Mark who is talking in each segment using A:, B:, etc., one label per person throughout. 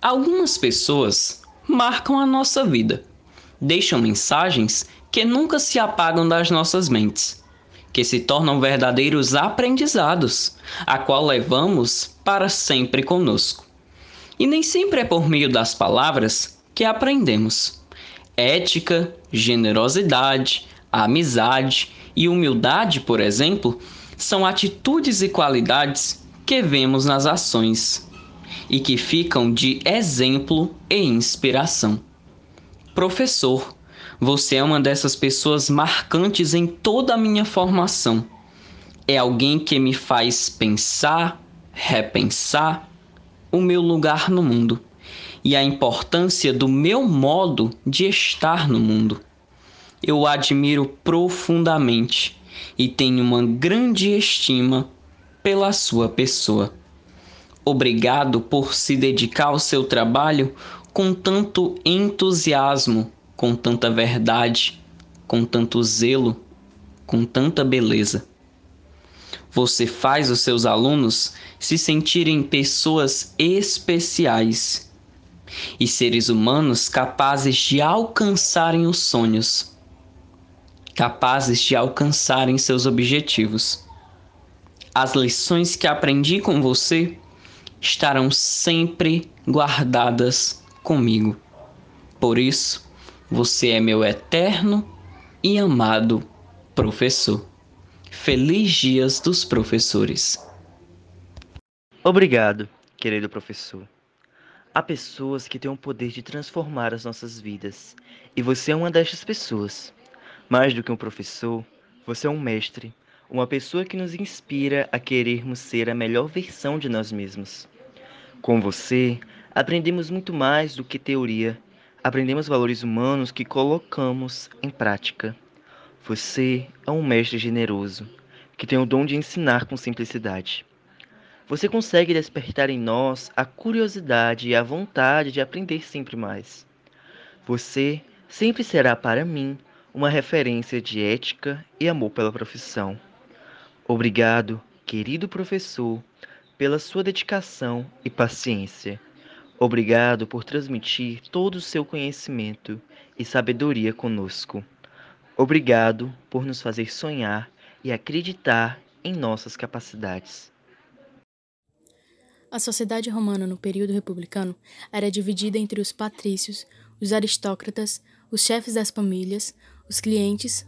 A: Algumas pessoas marcam a nossa vida, deixam mensagens que nunca se apagam das nossas mentes, que se tornam verdadeiros aprendizados, a qual levamos para sempre conosco. E nem sempre é por meio das palavras que aprendemos. Ética, generosidade, amizade e humildade, por exemplo, são atitudes e qualidades que vemos nas ações e que ficam de exemplo e inspiração. Professor, você é uma dessas pessoas marcantes em toda a minha formação. É alguém que me faz pensar, repensar o meu lugar no mundo e a importância do meu modo de estar no mundo. Eu o admiro profundamente e tenho uma grande estima pela sua pessoa. Obrigado por se dedicar ao seu trabalho com tanto entusiasmo, com tanta verdade, com tanto zelo, com tanta beleza. Você faz os seus alunos se sentirem pessoas especiais e seres humanos capazes de alcançarem os sonhos, capazes de alcançarem seus objetivos. As lições que aprendi com você estarão sempre guardadas comigo. Por isso, você é meu eterno e amado professor. Feliz Dias dos Professores.
B: Obrigado, querido professor. Há pessoas que têm o poder de transformar as nossas vidas, e você é uma destas pessoas. Mais do que um professor, você é um mestre, uma pessoa que nos inspira a querermos ser a melhor versão de nós mesmos. Com você, aprendemos muito mais do que teoria, aprendemos valores humanos que colocamos em prática. Você é um mestre generoso, que tem o dom de ensinar com simplicidade. Você consegue despertar em nós a curiosidade e a vontade de aprender sempre mais. Você sempre será para mim uma referência de ética e amor pela profissão. Obrigado, querido professor, pela sua dedicação e paciência. Obrigado por transmitir todo o seu conhecimento e sabedoria conosco. Obrigado por nos fazer sonhar e acreditar em nossas capacidades.
C: A sociedade romana no período republicano era dividida entre os patrícios, os aristócratas, os chefes das famílias, os clientes,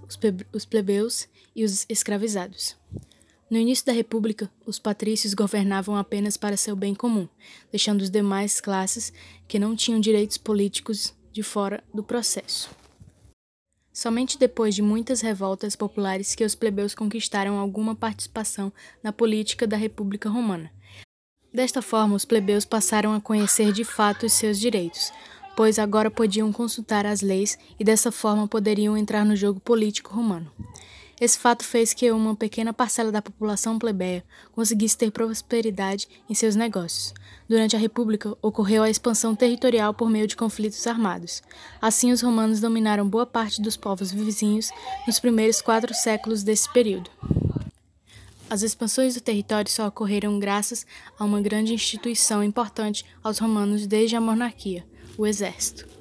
C: os plebeus e os escravizados. No início da República, os patrícios governavam apenas para seu bem comum, deixando as demais classes que não tinham direitos políticos de fora do processo. Somente depois de muitas revoltas populares que os plebeus conquistaram alguma participação na política da República Romana. Desta forma, os plebeus passaram a conhecer de fato os seus direitos, pois agora podiam consultar as leis e dessa forma poderiam entrar no jogo político romano. Esse fato fez que uma pequena parcela da população plebeia conseguisse ter prosperidade em seus negócios. Durante a República, ocorreu a expansão territorial por meio de conflitos armados. Assim, os romanos dominaram boa parte dos povos vizinhos nos primeiros quatro séculos desse período. As expansões do território só ocorreram graças a uma grande instituição importante aos romanos desde a monarquia, o exército.